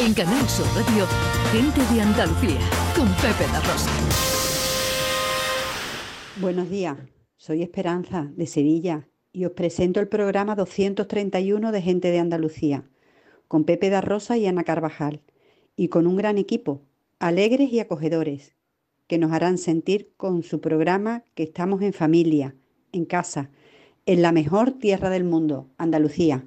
En Canal Sur Radio, Gente de Andalucía, con Pepe La. Buenos días, soy Esperanza, de Sevilla, y os presento el programa 231 de Gente de Andalucía, con Pepe da Rosa y Ana Carvajal, y con un gran equipo, alegres y acogedores, que nos harán sentir con su programa que estamos en familia, en casa, en la mejor tierra del mundo, Andalucía.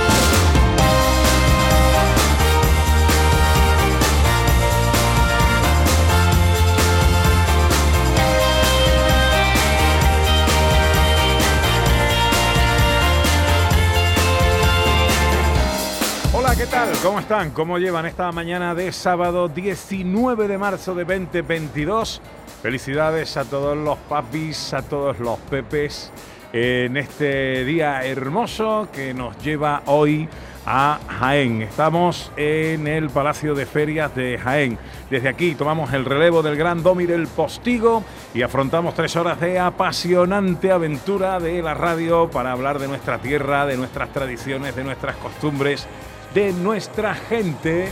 ¿Cómo están? ¿Cómo llevan esta mañana de sábado 19 de marzo de 2022? Felicidades a todos los papis, a todos los pepes en este día hermoso que nos lleva hoy a Jaén. Estamos en el Palacio de Ferias de Jaén. Desde aquí tomamos el relevo del Gran Domi del Postigo y afrontamos tres horas de apasionante aventura de la radio para hablar de nuestra tierra, de nuestras tradiciones, de nuestras costumbres, de nuestra gente.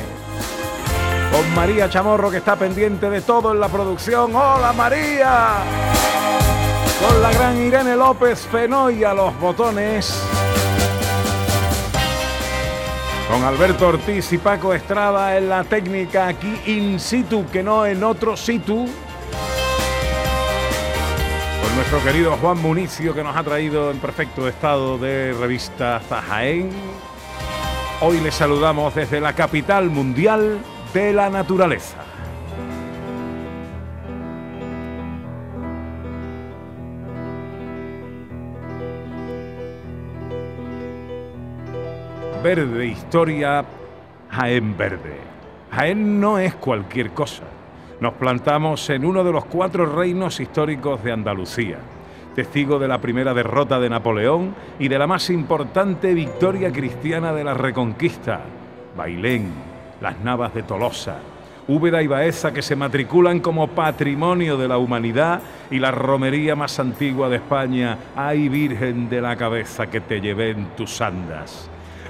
Con María Chamorro que está pendiente de todo en la producción. ¡Hola María! Con la gran Irene López Fenoy a los botones. Con Alberto Ortiz y Paco Estrada en la técnica aquí in situ, que no en otro situ. Con nuestro querido Juan Municio que nos ha traído en perfecto estado de revista hasta Jaén. Hoy les saludamos desde la capital mundial de la naturaleza. Verde Historia, Jaén Verde. Jaén no es cualquier cosa. Nos plantamos en uno de los cuatro reinos históricos de Andalucía, testigo de la primera derrota de Napoleón y de la más importante victoria cristiana de la Reconquista, Bailén, las Navas de Tolosa, Úbeda y Baeza que se matriculan como patrimonio de la humanidad y la romería más antigua de España, ay Virgen de la cabeza que te llevé en tus andas.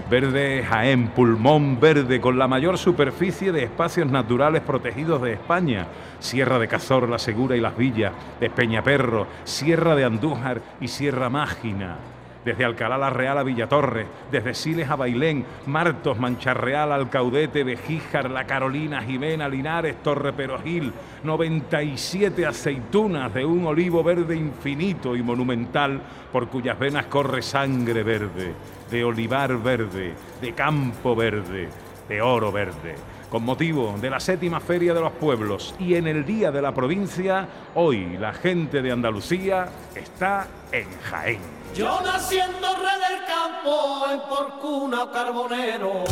Verde Jaén, pulmón verde con la mayor superficie de espacios naturales protegidos de España. Sierra de Cazor, La Segura y Las Villas, Despeñaperro, Sierra de Andújar y Sierra Mágina. Desde Alcalá la Real a Villatorre, desde Siles a Bailén, Martos, Mancharreal, Alcaudete, Bejíjar, La Carolina, Jimena, Linares, Torre Perojil, 97 aceitunas de un olivo verde infinito y monumental por cuyas venas corre sangre verde, de olivar verde, de campo verde, de oro verde. Con motivo de la séptima Feria de los Pueblos y en el Día de la Provincia, hoy la gente de Andalucía está en Jaén. Yo naciendo rey del campo en Porcuna Carbonero.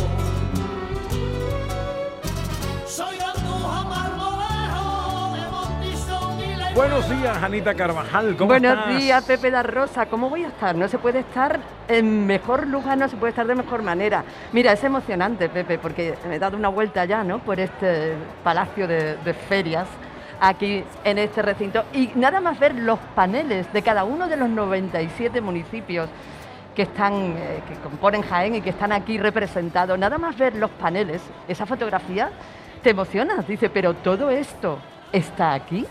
Soy de Andújar, Marmolejo, de Montizón y la Buenos días, Anita Carvajal. ¿Cómo Buenos estás? días, Pepe da Rosa. ¿Cómo voy a estar? No se puede estar en mejor lugar, no se puede estar de mejor manera. Mira, es emocionante, Pepe, porque me he dado una vuelta ya, ¿no? Por este palacio de, de ferias aquí en este recinto y nada más ver los paneles de cada uno de los 97 municipios que están eh, que componen Jaén y que están aquí representados, nada más ver los paneles, esa fotografía te emocionas, dice, pero todo esto está aquí.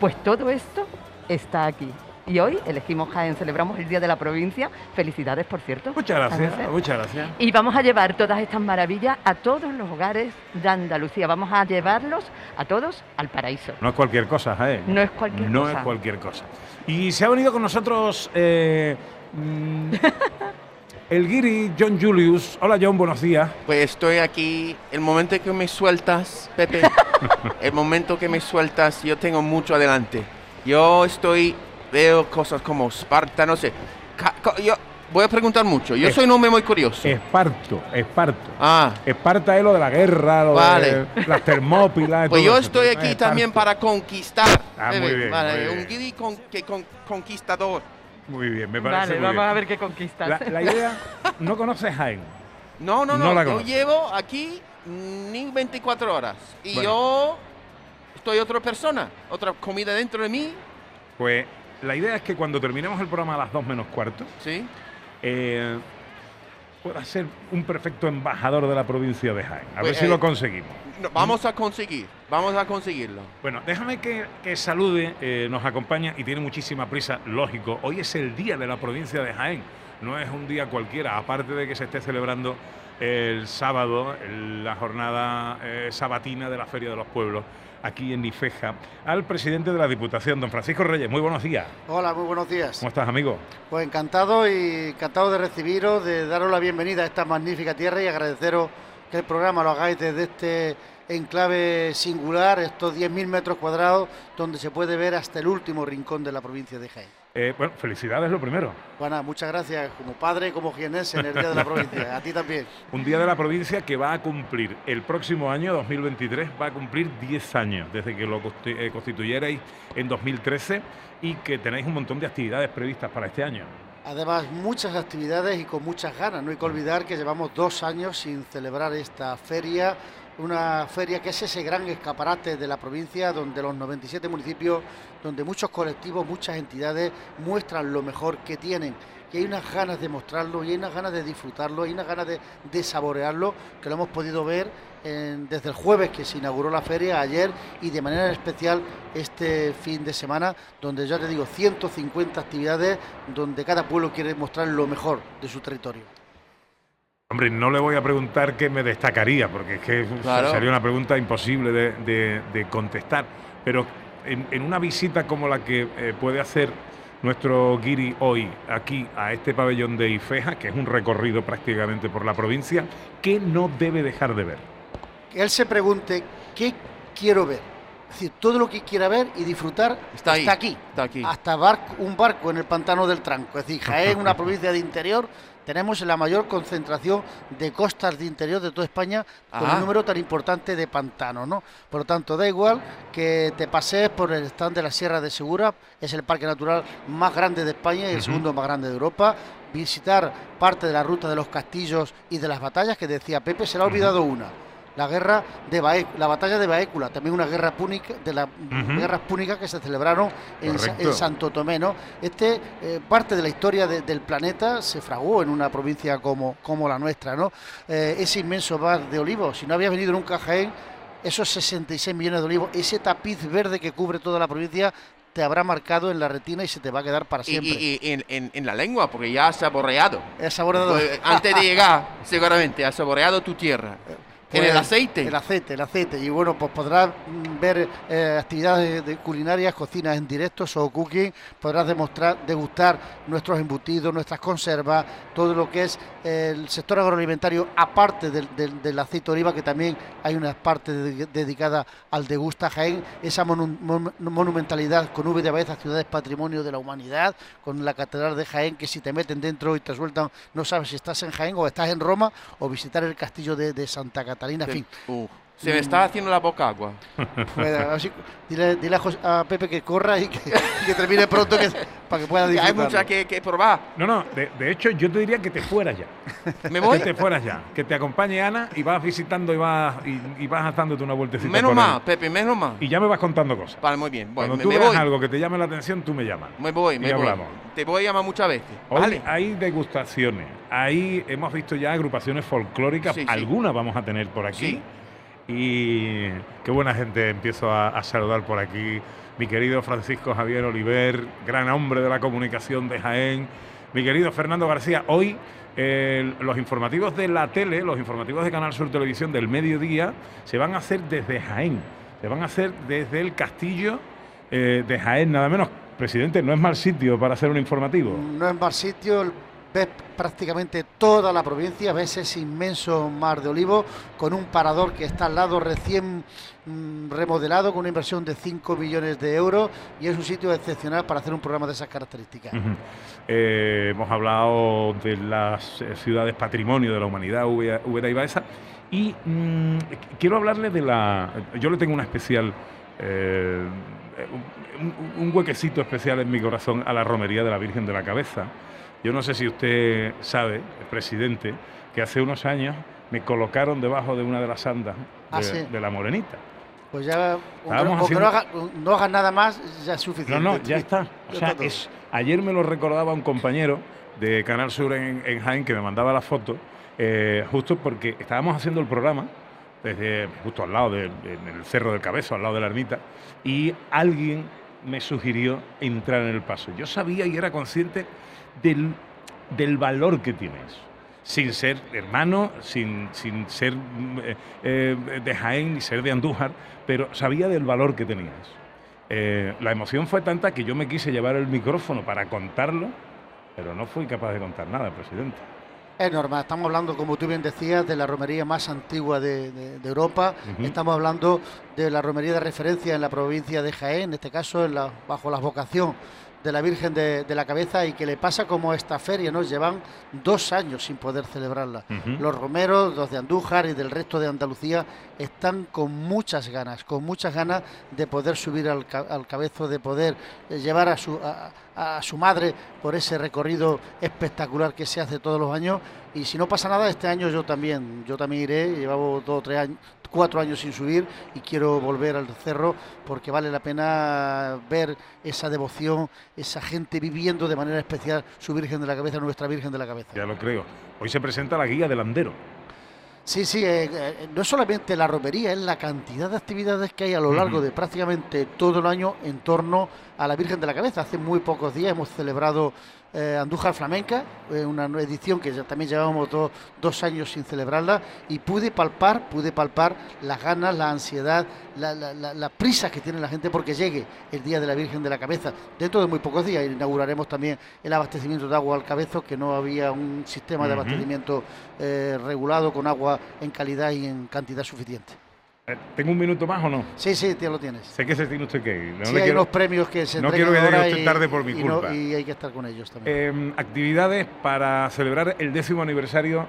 Pues todo esto está aquí. Y hoy elegimos Jaén, celebramos el Día de la Provincia. Felicidades, por cierto. Muchas gracias, Jaén. muchas gracias. Y vamos a llevar todas estas maravillas a todos los hogares de Andalucía. Vamos a llevarlos a todos al paraíso. No es cualquier cosa, Jaén. No es cualquier No cosa. es cualquier cosa. Y se ha venido con nosotros eh, mm, el guiri John Julius. Hola John, buenos días. Pues estoy aquí, el momento que me sueltas, Pepe, el momento que me sueltas, yo tengo mucho adelante. Yo estoy, veo cosas como Esparta, no sé. Yo voy a preguntar mucho, yo Es- soy un hombre muy curioso. Esparto, Esparto. Ah, Esparta es lo de la guerra, lo Vale. de las termópilas. pues yo eso. estoy aquí Esparto. también para conquistar. Ah, muy bien, vale, muy bien. un guiri con, que con- conquistador. Muy bien, me parece Vale, muy vamos bien. a ver qué conquistas. La, la idea, no conoces Jaén. No, no, No no. la yo llevo aquí ni 24 horas. Y Bueno. yo estoy otra persona. Otra comida dentro de mí. Pues la idea es que cuando terminemos el programa a las 2 menos cuarto, Sí. eh, pueda ser un perfecto embajador de la provincia de Jaén. A Pues, ver si eh, lo conseguimos. No, vamos a conseguir. Vamos a conseguirlo. Bueno, déjame que, que salude, eh, nos acompaña y tiene muchísima prisa, lógico. Hoy es el día de la provincia de Jaén, no es un día cualquiera, aparte de que se esté celebrando el sábado, el- la jornada eh, sabatina de la Feria de los Pueblos, aquí en Nifeja, al presidente de la Diputación, don Francisco Reyes. Muy buenos días. Hola, muy buenos días. ¿Cómo estás, amigo? Pues encantado y encantado de recibiros, de daros la bienvenida a esta magnífica tierra y agradeceros que el programa lo hagáis desde este enclave singular, estos 10.000 metros cuadrados, donde se puede ver hasta el último rincón de la provincia de Jaén. Eh, bueno, felicidades lo primero. Juana, muchas gracias como padre como jienense en el Día de la Provincia. A ti también. Un día de la provincia que va a cumplir el próximo año, 2023, va a cumplir 10 años desde que lo eh, constituyerais en 2013 y que tenéis un montón de actividades previstas para este año. Además, muchas actividades y con muchas ganas. No hay que olvidar que llevamos dos años sin celebrar esta feria, una feria que es ese gran escaparate de la provincia, donde los 97 municipios, donde muchos colectivos, muchas entidades muestran lo mejor que tienen. Y hay unas ganas de mostrarlo, y hay unas ganas de disfrutarlo, hay unas ganas de, de saborearlo, que lo hemos podido ver desde el jueves que se inauguró la feria, ayer y de manera especial este fin de semana, donde ya te digo, 150 actividades, donde cada pueblo quiere mostrar lo mejor de su territorio. Hombre, no le voy a preguntar qué me destacaría, porque es que Claro. sería una pregunta imposible de, de- de contestar. Pero en, en una visita como la que eh, puede hacer nuestro guiri hoy aquí a este pabellón de Ifeja, que es un recorrido prácticamente por la provincia, ¿qué no debe dejar de ver? Que él se pregunte qué quiero ver. Es decir, todo lo que quiera ver y disfrutar Está ahí. aquí. Está aquí. Hasta barco- un barco en el pantano del Tranco. Es decir, Jaén, una provincia de interior, tenemos la mayor concentración de costas de interior de toda España con Ajá. un número tan importante de pantanos, ¿no? Por lo tanto, da igual que te pasees por el stand de la Sierra de Segura, es el parque natural más grande de España y el segundo más grande de Europa. Visitar parte de la ruta de los castillos y de las batallas que decía Pepe, se le ha olvidado una. La guerra de Baé- la batalla de Baécula, también una guerra púnica, de las Ujú. guerras púnicas que se celebraron en, Santo Tomé, ¿no? Este eh, parte de la historia de- del planeta se fraguó en una provincia como, como la nuestra, ¿no? Eh, ese inmenso bar de olivos, si no habías venido nunca a Jaén, esos 66 millones de olivos, ese tapiz verde que cubre toda la provincia te habrá marcado en la retina y se te va a quedar para siempre. y- y en, en- en la lengua, porque ya has saboreado. Es saboreado. Pues, antes de llegar, seguramente, has saboreado tu tierra. En Pues, el aceite. El aceite, el aceite. Y bueno, pues podrás ver eh, actividades de culinarias, cocinas en directo, show cooking, podrás demostrar, degustar nuestros embutidos, nuestras conservas, todo lo que es el sector agroalimentario, aparte del, del- del aceite de oliva, que también hay una parte de- dedicada al degusta Jaén, esa monu- mon- monumentalidad con V de Baeza, ciudades patrimonio de la humanidad, con la catedral de Jaén, que si te meten dentro y te sueltan, no sabes si estás en Jaén o estás en Roma, o visitar el castillo de, de Santa Catalina, en fin. Uf, se me está haciendo la boca agua. Así, dile dile a, Jos- a Pepe que corra y que, termine pronto que, para que pueda hay disfrutarlo. mucha que, que probar. No, no, de, de hecho yo te diría que te fueras ya. ¿Me voy? Que te fueras ya. Que te acompañe Ana y vas visitando y vas, y, y vas dándote una vueltecita Menos más, Pepe, menos más. Y ya me vas contando cosas. Vale, muy bien. Bueno, Cuando me, tú me veas voy. algo que te llame la atención, tú me llamas. Me voy, Y me voy. hablamos. Te voy a llamar muchas veces. Hoy Vale. hay degustaciones, ahí hemos visto ya agrupaciones folclóricas, Sí, sí. algunas vamos a tener por aquí. Sí. Y qué buena gente empiezo a, saludar por aquí. Mi querido Francisco Javier Oliver, gran hombre de la comunicación de Jaén. Mi querido Fernando García, hoy eh, los informativos de la tele, los informativos de Canal Sur Televisión del mediodía, se van a hacer desde Jaén. Se van a hacer desde el castillo eh, de Jaén, nada menos. Presidente, no es mal sitio para hacer un informativo. No es mal sitio, ves prácticamente toda la provincia, ves ese inmenso mar de olivo con un parador que está al lado recién mm, remodelado con una inversión de 5 millones de euros y es un sitio excepcional para hacer un programa de esas características. Eh, hemos hablado de las eh, ciudades patrimonio de la humanidad, Úbeda y Baeza, y mm, qu- quiero hablarle de la... Yo le tengo una especial... eh, un huequecito especial en mi corazón a la romería de la Virgen de la Cabeza, Yo no sé si usted sabe, presidente, que hace unos años me colocaron debajo de una de las andas Ah, de, sí. de la morenita. Pues ya, haciendo- no, haga- no hagas nada más, ya es suficiente. No, no, ya está. O sea, es, ayer me lo recordaba un compañero de Canal Sur en, en Jaén que me mandaba la foto, eh, justo porque estábamos haciendo el programa desde justo al lado del en el Cerro del Cabezo, al lado de la ermita, y alguien me sugirió entrar en el paso. Yo sabía y era consciente del, del valor que tiene eso. Sin ser hermano, sin, sin ser mm, eh, eh, de Jaén ni ser de Andújar, pero sabía del valor que tenía eso. Eh, la emoción fue tanta que yo me quise llevar el micrófono para contarlo, pero no fui capaz de contar nada, presidente. Es normal, estamos hablando, como tú bien decías, de la romería más antigua de, de- de Europa. Estamos hablando de la romería de referencia en la provincia de Jaén, en este caso en la- bajo la vocación de la Virgen de, de la Cabeza y que le pasa como esta feria, ¿no? Llevan dos años sin poder celebrarla. Los romeros, los de Andújar y del resto de Andalucía están con muchas ganas, con muchas ganas de poder subir al, al cabezo, de poder eh, llevar a su, a, a su madre por ese recorrido espectacular que se hace todos los años. Y si no pasa nada, este año yo también, yo también iré, llevaba dos o tres años, cuatro años sin subir y quiero volver al cerro porque vale la pena ver esa devoción, esa gente viviendo de manera especial su Virgen de la Cabeza, nuestra Virgen de la Cabeza. Ya lo creo. Hoy se presenta la guía del andero. Sí, sí, eh, eh, no es solamente la romería, es la cantidad de actividades que hay a lo largo de prácticamente todo el año en torno a la Virgen de la Cabeza. Hace muy pocos días hemos celebrado eh, Andújar Flamenca, eh, una edición que ya también llevábamos do- dos años sin celebrarla y pude palpar, pude palpar las ganas, la ansiedad, la, la, la- la prisa que tiene la gente porque llegue el Día de la Virgen de la Cabeza. Dentro de muy pocos días inauguraremos también el abastecimiento de agua al cabezo, que no había un sistema de abastecimiento eh, regulado con agua en calidad y en cantidad suficiente. Eh, ¿Tengo un minuto más o no? Sí, sí, ya lo tienes. Sé que se tiene usted que ir. No sí, hay quiero- unos premios que se no quiero que llegue usted tarde por mi y no- culpa. y hay que estar con ellos también. Eh, actividades para celebrar el décimo aniversario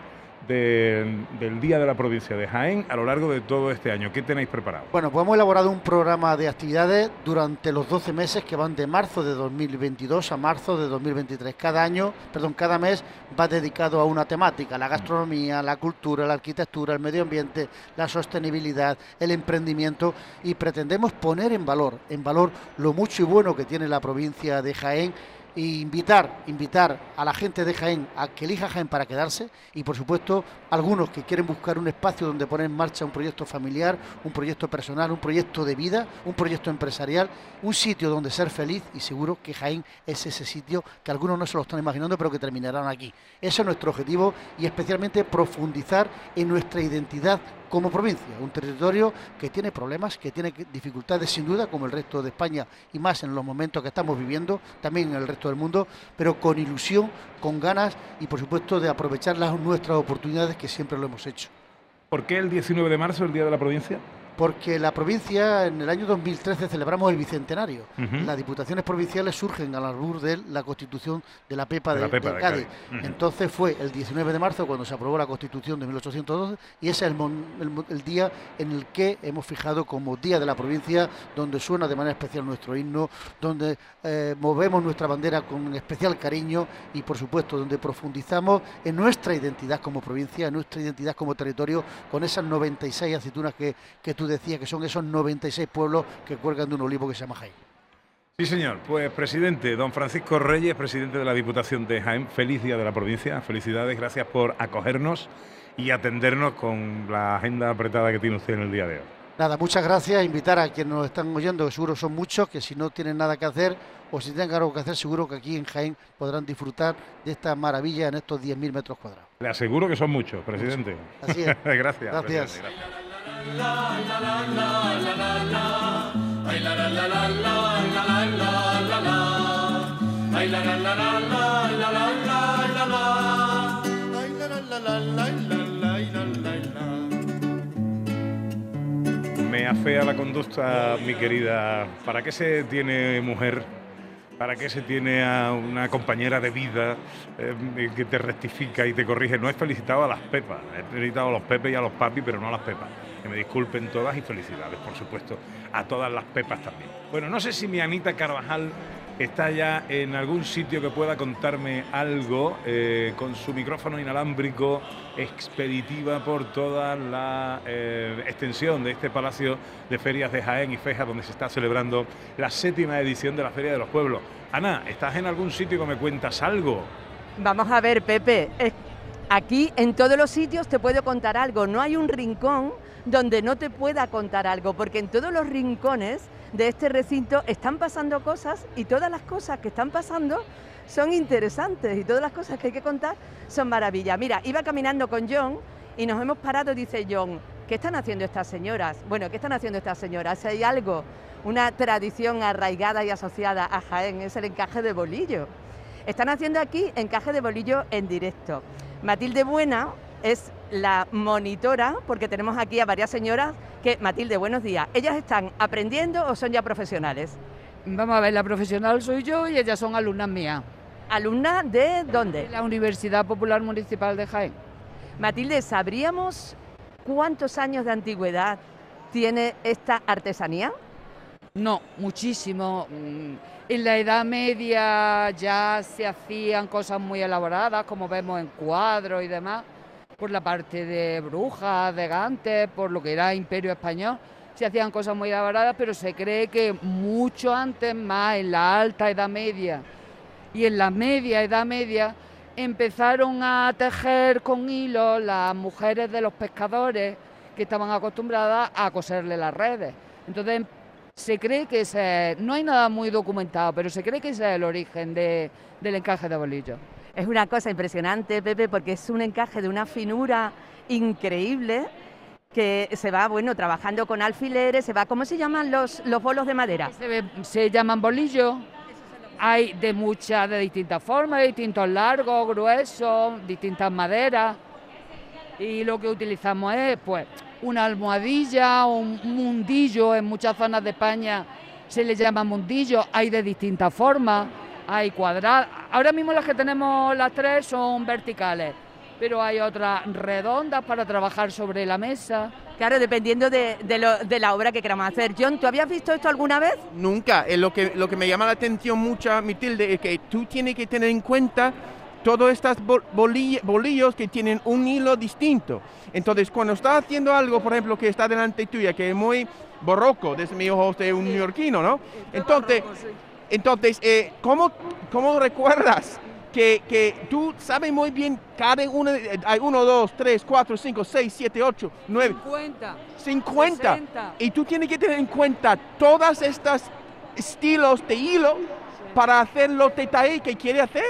de- del Día de la Provincia de Jaén a lo largo de todo este año. ¿Qué tenéis preparado? Bueno, pues hemos elaborado un programa de actividades durante los 12 meses que van de marzo de 2022 a marzo de 2023. Cada año, perdón, cada mes va dedicado a una temática, la gastronomía, la cultura, la arquitectura, el medio ambiente, la sostenibilidad, el emprendimiento y pretendemos poner en valor, en valor lo mucho y bueno que tiene la provincia de Jaén e invitar, invitar a la gente de Jaén a que elija Jaén para quedarse y por supuesto algunos que quieren buscar un espacio donde poner en marcha un proyecto familiar, un proyecto personal, un proyecto de vida, un proyecto empresarial, un sitio donde ser feliz y seguro que Jaén es ese sitio que algunos no se lo están imaginando pero que terminarán aquí. Ese es nuestro objetivo y especialmente profundizar en nuestra identidad como provincia, un territorio que tiene problemas, que tiene dificultades sin duda, como el resto de España y más en los momentos que estamos viviendo, también en el resto del mundo, pero con ilusión, con ganas y por supuesto de aprovechar las nuestras oportunidades que siempre lo hemos hecho. ¿Por qué el 19 de marzo, el Día de la Provincia? Porque la provincia en el año 2013 celebramos el bicentenario. Las diputaciones provinciales surgen a la luz de la constitución de la PEPA De de, la PEPA de de Cádiz. Entonces fue el 19 de marzo cuando se aprobó la constitución de 1812 y ese es el, mon- el el día en el que hemos fijado como Día de la Provincia, donde suena de manera especial nuestro himno, donde eh, movemos nuestra bandera con especial cariño y por supuesto donde profundizamos en nuestra identidad como provincia, en nuestra identidad como territorio, con esas 96 aceitunas que, que tú decías, que son esos 96 pueblos que cuelgan de un olivo que se llama Jaén. Sí, señor. Pues, presidente, don Francisco Reyes, presidente de la Diputación de Jaén, feliz Día de la Provincia. Felicidades, gracias por acogernos y atendernos con la agenda apretada que tiene usted en el día de hoy. Nada, muchas gracias. Invitar a quienes nos están oyendo, que seguro son muchos, que si no tienen nada que hacer o si tienen algo que hacer, seguro que aquí en Jaén podrán disfrutar de esta maravilla en estos 10.000 metros cuadrados. Le aseguro que son muchos, presidente. Así es. gracias. Gracias. Me afea la conducta, mi querida. ¿Para qué se tiene mujer? ¿Para qué se tiene a una compañera de vida eh, que te rectifica y te corrige? No he felicitado a las pepas, he felicitado a los pepes y a los papis, pero no a las pepas. Que me disculpen todas y felicidades, por supuesto, a todas las pepas también. Bueno, no sé si mi Anita Carvajal está ya en algún sitio que pueda contarme algo eh, con su micrófono inalámbrico expeditiva por toda la eh, extensión de este Palacio de Ferias de Jaén y Feja, donde se está celebrando la séptima edición de la Feria de los Pueblos. Ana, ¿estás en algún sitio que me cuentas algo? Vamos a ver, Pepe. es- Aquí en todos los sitios te puedo contar algo. No hay un rincón donde no te pueda contar algo, porque en todos los rincones de este recinto están pasando cosas y todas las cosas que están pasando son interesantes y todas las cosas que hay que contar son maravillas. Mira, iba caminando con John y nos hemos parado, dice John, ¿qué están haciendo estas señoras? Bueno, ¿qué están haciendo estas señoras? Si hay algo, una tradición arraigada y asociada a Jaén, es el encaje de bolillo. Están haciendo aquí encaje de bolillo en directo. Matilde Buena es la monitora, porque tenemos aquí a varias señoras que, Matilde, buenos días. ¿Ellas están aprendiendo o son ya profesionales? Vamos a ver, la profesional soy yo y ellas son alumnas mías. ¿Alumnas de dónde? De la Universidad Popular Municipal de Jaén. Matilde, ¿sabríamos cuántos años de antigüedad tiene esta artesanía? No, muchísimo. Mm, En la Edad Media ya se hacían cosas muy elaboradas, como vemos en cuadros y demás, por la parte de brujas, de gantes, por lo que era Imperio Español. Se hacían cosas muy elaboradas, pero se cree que mucho antes, más en la Alta Edad Media y en la Media Edad Media, empezaron a tejer con hilo las mujeres de los pescadores que estaban acostumbradas a coserle las redes. Entonces se cree que ese, no hay nada muy documentado, pero se cree que ese es el origen de- del encaje de bolillo. Es una cosa impresionante, Pepe, porque es un encaje de una finura increíble que se va, bueno, trabajando con alfileres, se va, ¿cómo se llaman los, los bolos de madera? Se, se llaman bolillos, hay de muchas, de distintas formas, de distintos largos, gruesos, distintas maderas. Y lo que utilizamos es, pues, una almohadilla un mundillo. En muchas zonas de España se le llama mundillo. Hay de distintas formas, hay cuadradas. Ahora mismo las que tenemos las tres son verticales, pero hay otras redondas para trabajar sobre la mesa. Claro, dependiendo de, de lo- de la obra que queramos hacer. John, ¿tú habías visto esto alguna vez? Nunca. Eh, lo, que, lo que me llama la atención mucho, Matilde, es que tú tienes que tener en cuenta todos estos bol- boli- bolillos que tienen un hilo distinto. Entonces, cuando estás haciendo algo, por ejemplo, que está delante tuya, que es muy borroco, desde mis ojos de un neoyorquino, ¿no? Entonces, entonces eh, ¿cómo, ¿cómo recuerdas que, que tú sabes muy bien cada uno, de- hay uno, dos, tres, cuatro, cinco, seis, siete, ocho, nueve, 50. 50. 60. Y tú tienes que tener en cuenta todas estas estilos de hilo para hacer detalles que quiere hacer.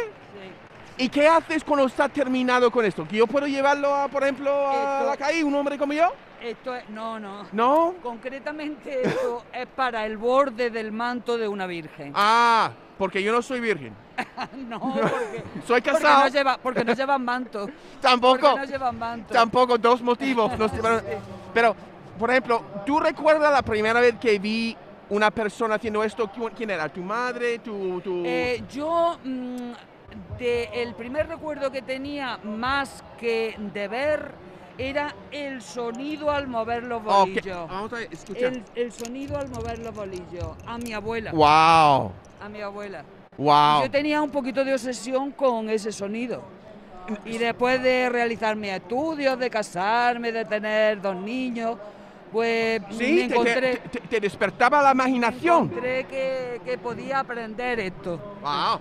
¿Y qué haces cuando está terminado con esto? ¿Que yo puedo llevarlo, a, por ejemplo, a Esto- la calle, un hombre como yo? Esto es, no, no. ¿No? Concretamente esto es para el borde del manto de una virgen. Ah, porque yo no soy virgen. no, porque, Soy porque casado. no, lleva, porque no llevan manto. Tampoco. Porque no llevan manto. Tampoco, dos motivos. pero, pero, por ejemplo, ¿tú recuerdas la primera vez que vi una persona haciendo esto? ¿Quién- ¿Quién era? ¿Tu madre? ¿Tu...? tu... Eh, yo, mm, de, el primer recuerdo que tenía más que de ver era el sonido al mover los bolillos. Escucha. El, el sonido al mover los bolillos. A mi abuela. Wow, A mi abuela. wow. Yo tenía un poquito de obsesión con ese sonido. Y después de realizar mis estudios, de casarme, de tener dos niños, pues me Sí, encontré, te- te- te despertaba la imaginación. encontré que, que podía aprender esto. Wow,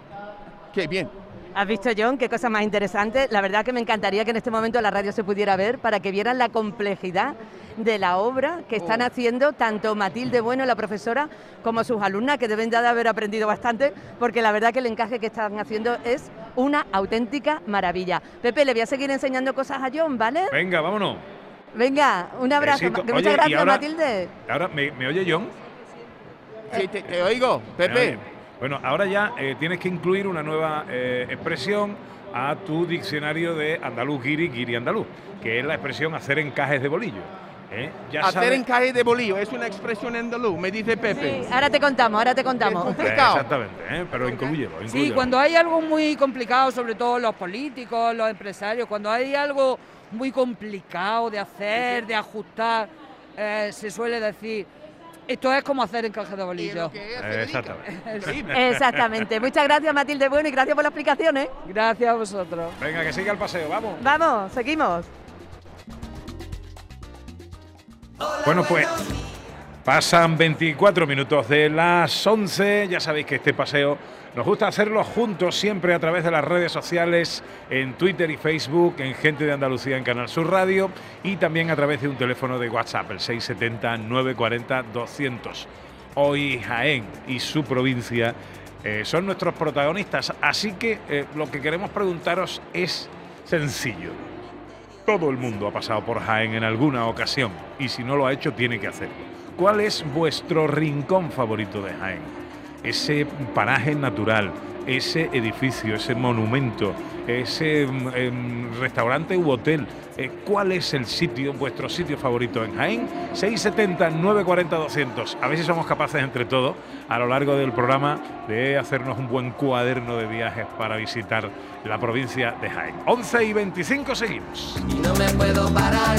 qué bien. ¿Has visto, John? Qué cosa más interesante. La verdad que me encantaría que en este momento la radio se pudiera ver para que vieran la complejidad de la obra que están Oh. haciendo tanto Matilde Bueno, la profesora, como sus alumnas, que deben ya de haber aprendido bastante, porque la verdad que el encaje que están haciendo es una auténtica maravilla. Pepe, le voy a seguir enseñando cosas a John, ¿vale? Venga, vámonos. Venga, un abrazo. Besito. Muchas Oye, gracias, ahora- Matilde. Ahora, ¿me, me oye John? Sí, te, te oigo, ¿Me Pepe. Bueno, ahora ya eh, tienes que incluir una nueva eh, expresión a tu diccionario de andaluz guiri, guiri andaluz, que es la expresión hacer encajes de bolillo. ¿eh? Ya Hacer sabes- encaje de bolillo es una expresión andaluz, me dice Pepe. Ahora te contamos, ahora te contamos. Es complicado. Exactamente, ¿eh? pero incluyelo, Sí, cuando hay algo muy complicado, sobre todo los políticos, los empresarios, cuando hay algo muy complicado de hacer, de ajustar, eh, se suele decir, Esto es como hacer encaje de bolillo. Exactamente. Exactamente. Muchas gracias, Matilde Bueno, y gracias por la explicación, ¿eh? Gracias a vosotros. Venga, que siga el paseo, vamos. Vamos, seguimos. Bueno, pues pasan 24 minutos de las 11. Ya sabéis que este paseo nos gusta hacerlo juntos, siempre a través de las redes sociales, en Twitter y Facebook, en Gente de Andalucía en Canal Sur Radio y también a través de un teléfono de WhatsApp, el 670-940-200. Hoy Jaén y su provincia eh, son nuestros protagonistas, así que eh, lo que queremos preguntaros es sencillo. Todo el mundo ha pasado por Jaén en alguna ocasión y si no lo ha hecho tiene que hacerlo. ¿Cuál es vuestro rincón favorito de Jaén? Ese paraje natural, ese edificio, ese monumento, ese mm, em, restaurante u hotel. Eh, ¿Cuál es el sitio, vuestro sitio favorito en Jaén? 670 940 200. A ver si somos capaces entre todos a lo largo del programa de hacernos un buen cuaderno de viajes para visitar la provincia de Jaén. 11 y 25 seguimos. Y no me puedo parar,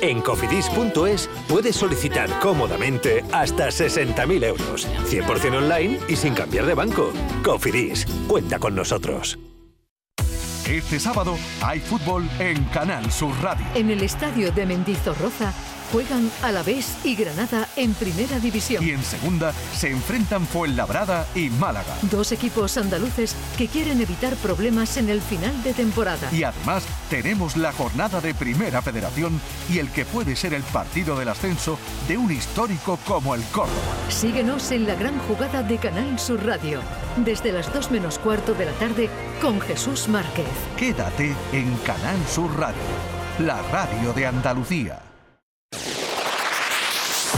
En cofidis.es puedes solicitar cómodamente hasta 60.000 euros. 100% online y sin cambiar de banco. Cofidis, cuenta con nosotros. Este sábado hay fútbol en Canal Sur Radio. En el estadio de Mendizorroza juegan Alavés y Granada en Primera División. Y en segunda se enfrentan Fuenlabrada y Málaga. Dos equipos andaluces que quieren evitar problemas en el final de temporada. Y además tenemos la jornada de Primera Federación y el que puede ser el partido del ascenso de un histórico como el Córdoba. Síguenos en la gran jugada de Canal Sur Radio, desde las 2 menos cuarto de la tarde con Jesús Márquez. Quédate en Canal Sur Radio, la radio de Andalucía.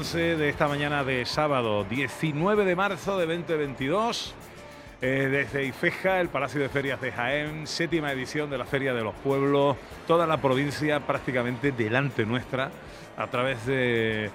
11 de esta mañana de sábado 19 de marzo de 2022. Eh, desde Ifeja, el Palacio de Ferias de Jaén, séptima edición de la Feria de los Pueblos, toda la provincia prácticamente delante nuestra, a través de eh,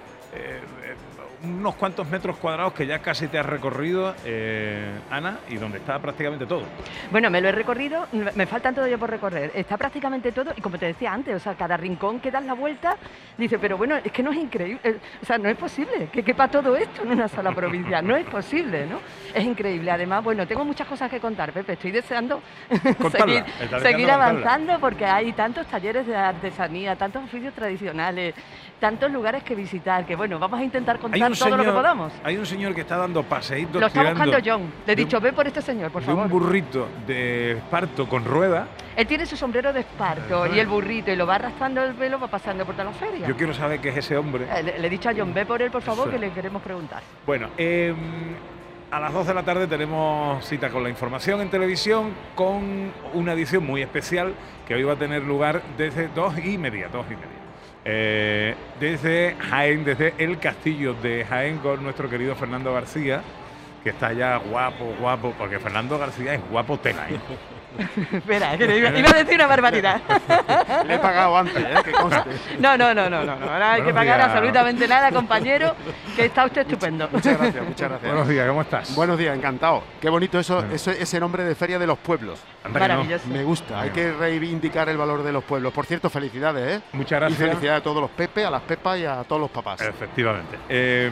unos cuantos metros cuadrados que ya casi te has recorrido, eh, Ana, y donde está prácticamente todo. Bueno, me lo he recorrido, me faltan todavía por recorrer. Está prácticamente todo, y como te decía antes, o sea, cada rincón que das la vuelta, dice, pero bueno, es que no es increíble, eh, o sea, no es posible que quepa todo esto en una sola provincia, no es posible, ¿no? Es increíble. Además, bueno, tengo muchas cosas que contar, Pepe, estoy deseando seguir, seguir avanzando porque hay tantos talleres de artesanía, tantos oficios tradicionales, tantos lugares que visitar, que bueno, vamos a intentar contar todo lo que podamos. hay un señor que está dando paseitos Lo está buscando John. Le he de dicho, ve por este señor, por de un favor. burrito de esparto con rueda. Él tiene su sombrero de esparto y el burrito y lo va arrastrando el pelo, va pasando por toda la feria. Yo quiero saber qué es ese hombre. Eh, Le, le he dicho a John, ve por él, por favor, que le queremos preguntar. Bueno, eh, a las 2 de la tarde tenemos cita con la información en televisión con una edición muy especial que hoy va a tener lugar desde dos y media, dos y media. Eh, desde Jaén, desde el castillo de Jaén con nuestro querido Fernando García, que está ya guapo, guapo, porque Fernando García es guapo tela, ¿eh? Espera, que iba, iba a decir una barbaridad. Le he pagado antes, ¿eh? que conste. No, no, no, no, no, no, ahora hay que pagar días. absolutamente nada, compañero, que está usted estupendo. Muchas gracias, muchas gracias. Buenos días, ¿cómo estás? Buenos días, encantado. Qué bonito eso, ese, ese nombre de Feria de los Pueblos. Maravilloso. Me gusta, hay que reivindicar el valor de los pueblos. Por cierto, felicidades, ¿eh? Muchas Y gracias. felicidades a todos los Pepe, a las Pepas y a todos los papás. Efectivamente. Eh,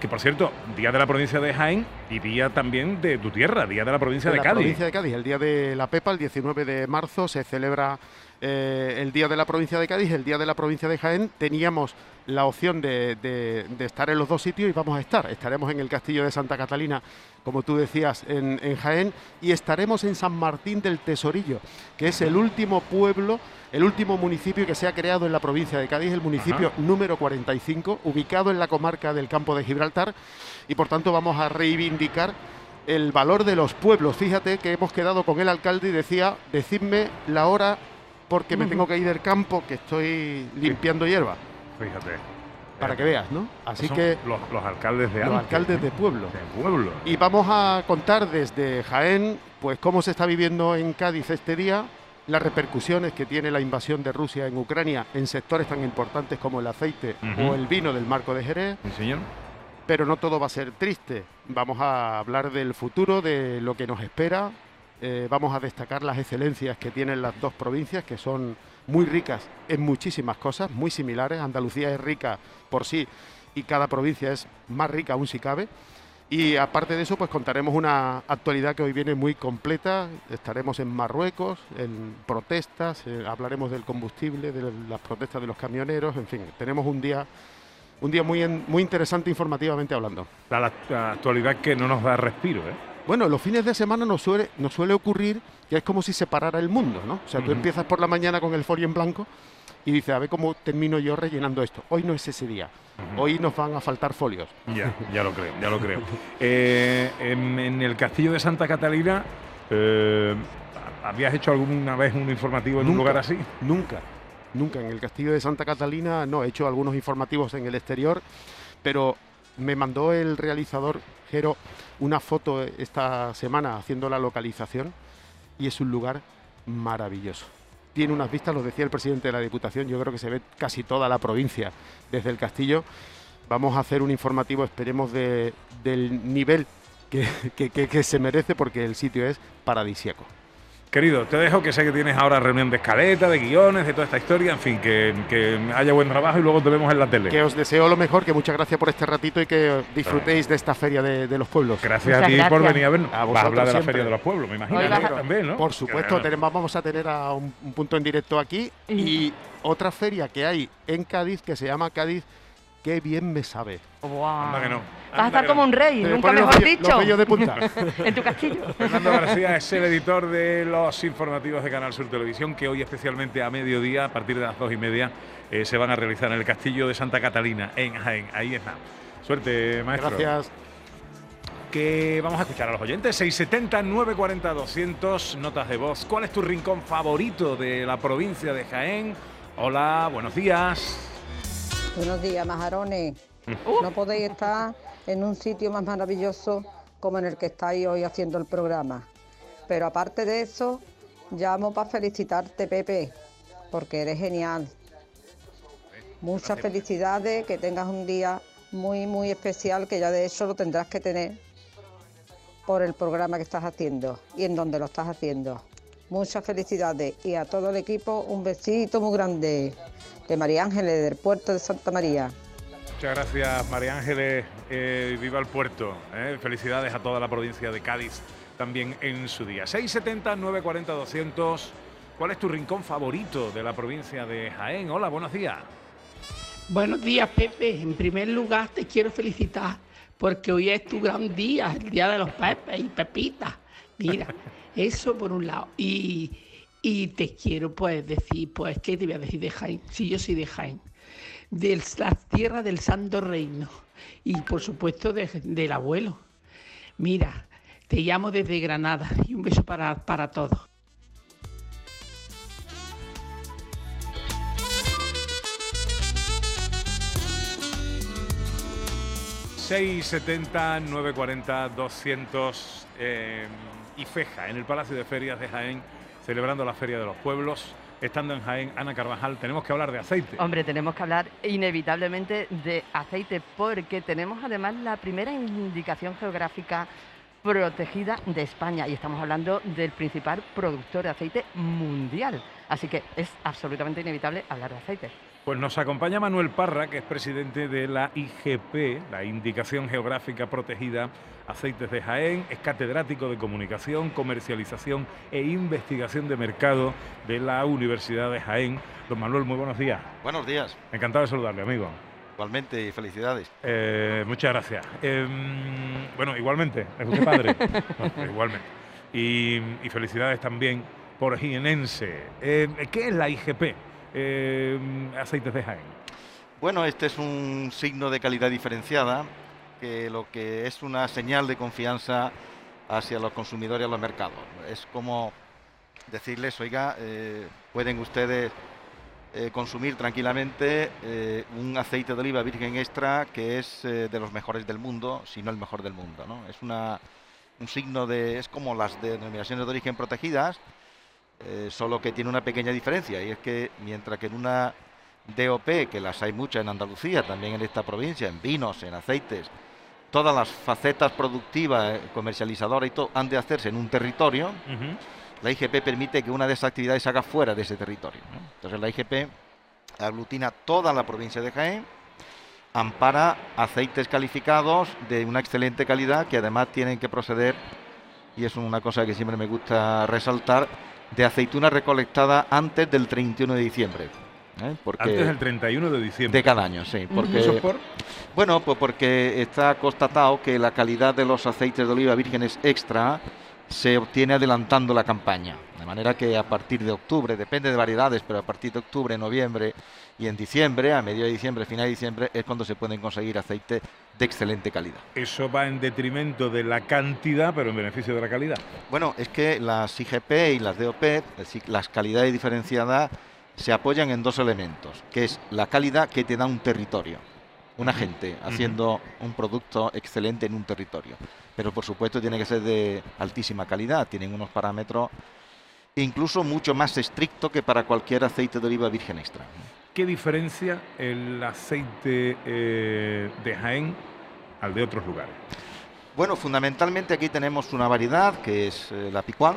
que por cierto, día de la provincia de Jaén y día también de tu tierra, día de la provincia de, la Cádiz. provincia de Cádiz. El día de la Pepa, el 19 de marzo, se celebra eh, el día de la provincia de Cádiz, el día de la provincia de Jaén. Teníamos la opción de, de- de estar en los dos sitios y vamos a estar. Estaremos en el castillo de Santa Catalina, como tú decías, en, en Jaén, y estaremos en San Martín del Tesorillo, que es el último pueblo. El último municipio que se ha creado en la provincia de Cádiz, el municipio Ajá. número 45, ubicado en la comarca del Campo de Gibraltar, y por tanto vamos a reivindicar el valor de los pueblos. Fíjate que hemos quedado con el alcalde y decía, decidme la hora porque me tengo que ir del campo, que estoy limpiando hierba, Fíjate. para que veas, ¿no? Así Son que los, los alcaldes de los antes, alcaldes de pueblo. de pueblo. Y vamos a contar desde Jaén, pues cómo se está viviendo en Cádiz este día, las repercusiones que tiene la invasión de Rusia en Ucrania en sectores tan importantes como el aceite o el vino del marco de Jerez. Sí, señor. Pero no todo va a ser triste. Vamos a hablar del futuro, de lo que nos espera. Eh, vamos a destacar las excelencias que tienen las dos provincias, que son muy ricas en muchísimas cosas, muy similares. Andalucía es rica por sí y cada provincia es más rica aún si cabe. Y aparte de eso, pues contaremos una actualidad que hoy viene muy completa. Estaremos en Marruecos, en protestas, eh, hablaremos del combustible, de las protestas de los camioneros, en fin, tenemos un día, un día muy, en- muy interesante informativamente hablando. La, actualidad que no nos da respiro, ¿eh? Bueno, los fines de semana nos suele, nos suele ocurrir que es como si se parara el mundo, ¿no? O sea, tú empiezas por la mañana con el folio en blanco y dices, a ver cómo termino yo rellenando esto. Hoy no es ese día. Hoy nos van a faltar folios. Ya, ya lo creo, ya lo creo. Eh, en, en el castillo de Santa Catalina, eh, ¿habías hecho alguna vez un informativo en un lugar así? Nunca, nunca. En el castillo de Santa Catalina no, he hecho algunos informativos en el exterior, pero me mandó el realizador Jero una foto esta semana haciendo la localización y es un lugar maravilloso. Tiene unas vistas, lo decía el presidente de la Diputación, yo creo que se ve casi toda la provincia desde el castillo. Vamos a hacer un informativo, esperemos, de- del nivel que se merece porque el sitio es paradisíaco. Querido, te dejo que sé que tienes ahora reunión de escaleta, de guiones, de toda esta historia, en fin, que, que haya buen trabajo y luego te vemos en la tele. Que os deseo lo mejor, que muchas gracias por este ratito y que disfrutéis de esta feria de, de los pueblos. Gracias a ti por venir a vernos. A Vas a vosotros hablar de la. Feria de los Pueblos, me imagino. Hoy vas a- También, ¿no? Por supuesto, Que- tenemos- vamos a tener a un, un punto en directo aquí y otra feria que hay en Cádiz que se llama Cádiz Qué bien me sabe. Guau. Anda que no. Vas a estar que como no. un rey, nunca los mejor vellos- dicho. los de punta. en tu castillo. Fernando García es el editor de los informativos de Canal Sur Televisión, que hoy especialmente a mediodía, a partir de las dos y media, eh, se van a realizar en el Castillo de Santa Catalina, en Jaén. Ahí está. Suerte, maestro. Gracias. Que vamos a escuchar a los oyentes. 670 940 200 notas de voz. ¿Cuál es tu rincón favorito de la provincia de Jaén? Hola, buenos días. Buenos días, majarones. No podéis estar en un sitio más maravilloso como en el que estáis hoy haciendo el programa. Pero aparte de eso, llamo para felicitarte, Pepe, porque eres genial. Muchas felicidades, que tengas un día muy, muy especial, que ya de hecho lo tendrás que tener por el programa que estás haciendo y en donde lo estás haciendo. Muchas felicidades y a todo el equipo un besito muy grande de María Ángeles del puerto de Santa María. Muchas gracias, María Ángeles. Eh, viva el puerto. eh. Felicidades a toda la provincia de Cádiz también en su día. 670 940 200. ¿Cuál es tu rincón favorito de la provincia de Jaén? Hola, buenos días. Buenos días, Pepe. En primer lugar, te quiero felicitar porque hoy es tu gran día, el día de los Pepes y Pepitas. Mira, eso por un lado. Y, y te quiero pues decir, pues, ¿qué te voy a decir de Jaén? Sí, yo soy de Jaén. De las tierras del Santo Reino. Y por supuesto de- del abuelo. Mira, te llamo desde Granada y un beso para, para todos. 670 940 200 eh, y Feja, en el Palacio de Ferias de Jaén, celebrando la Feria de los Pueblos. Estando en Jaén, Ana Carvajal, tenemos que hablar de aceite. Hombre, tenemos que hablar inevitablemente de aceite porque tenemos además la primera indicación geográfica protegida de España y estamos hablando del principal productor de aceite mundial. Así que es absolutamente inevitable hablar de aceite. Pues nos acompaña Manuel Parra, que es presidente de la IGP, la Indicación Geográfica Protegida Aceites de Jaén, es catedrático de Comunicación, Comercialización e Investigación de Mercado de la Universidad de Jaén. Don Manuel, muy buenos días. Buenos días. Encantado de saludarle, amigo. Igualmente y felicidades. Eh, muchas gracias. Em, bueno, igualmente, es usted padre. No, igualmente. Y, y felicidades también por jienense. Eh, ¿Qué es la IGP? Eh, aceites de Jaén. Bueno, este es un signo de calidad diferenciada, que lo que es una señal de confianza hacia los consumidores y a los mercados. Es como decirles, oiga, eh, pueden ustedes eh, consumir tranquilamente eh, un aceite de oliva virgen extra que es de los mejores del mundo, si no el mejor del mundo. ¿no? Es una, un signo de, es como las denominaciones de origen protegidas, solo que tiene una pequeña diferencia y es que mientras que en una DOP, que las hay muchas en Andalucía, también en esta provincia, en vinos, en aceites, todas las facetas productivas, eh, comercializadoras y todo han de hacerse en un territorio, la IGP permite que una de esas actividades se haga fuera de ese territorio. ¿no? Entonces la IGP aglutina toda la provincia de Jaén, ampara aceites calificados de una excelente calidad que además tienen que proceder, y es una cosa que siempre me gusta resaltar, de aceituna recolectada antes del 31 de diciembre. ¿Eh? Porque Antes del 31 de diciembre. de cada año, sí. Porque, ¿Eso por? Bueno, pues porque está constatado que la calidad de los aceites de oliva vírgenes extra se obtiene adelantando la campaña. De manera que a partir de octubre, depende de variedades, pero a partir de octubre, noviembre y en diciembre, a medio de diciembre, final de diciembre, es cuando se pueden conseguir aceites de excelente calidad. Eso va en detrimento de la cantidad, pero en beneficio de la calidad. Bueno, es que las IGP y las DOP, es decir, las calidades diferenciadas, se apoyan en dos elementos, que es la calidad que te da un territorio, una gente haciendo un producto excelente en un territorio. Pero por supuesto tiene que ser de altísima calidad, tienen unos parámetros incluso mucho más estrictos que para cualquier aceite de oliva virgen extra. ¿Qué diferencia el aceite eh, de Jaén al de otros lugares? Bueno, fundamentalmente aquí tenemos una variedad que es eh, la picual,